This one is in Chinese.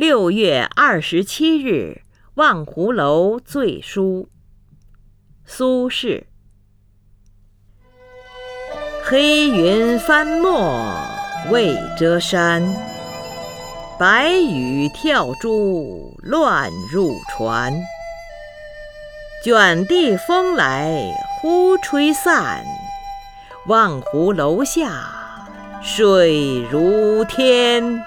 六月二十七日望湖楼醉书。苏轼。黑云翻墨未遮山白雨跳珠乱入船。卷地风来忽吹散望湖楼下水如天。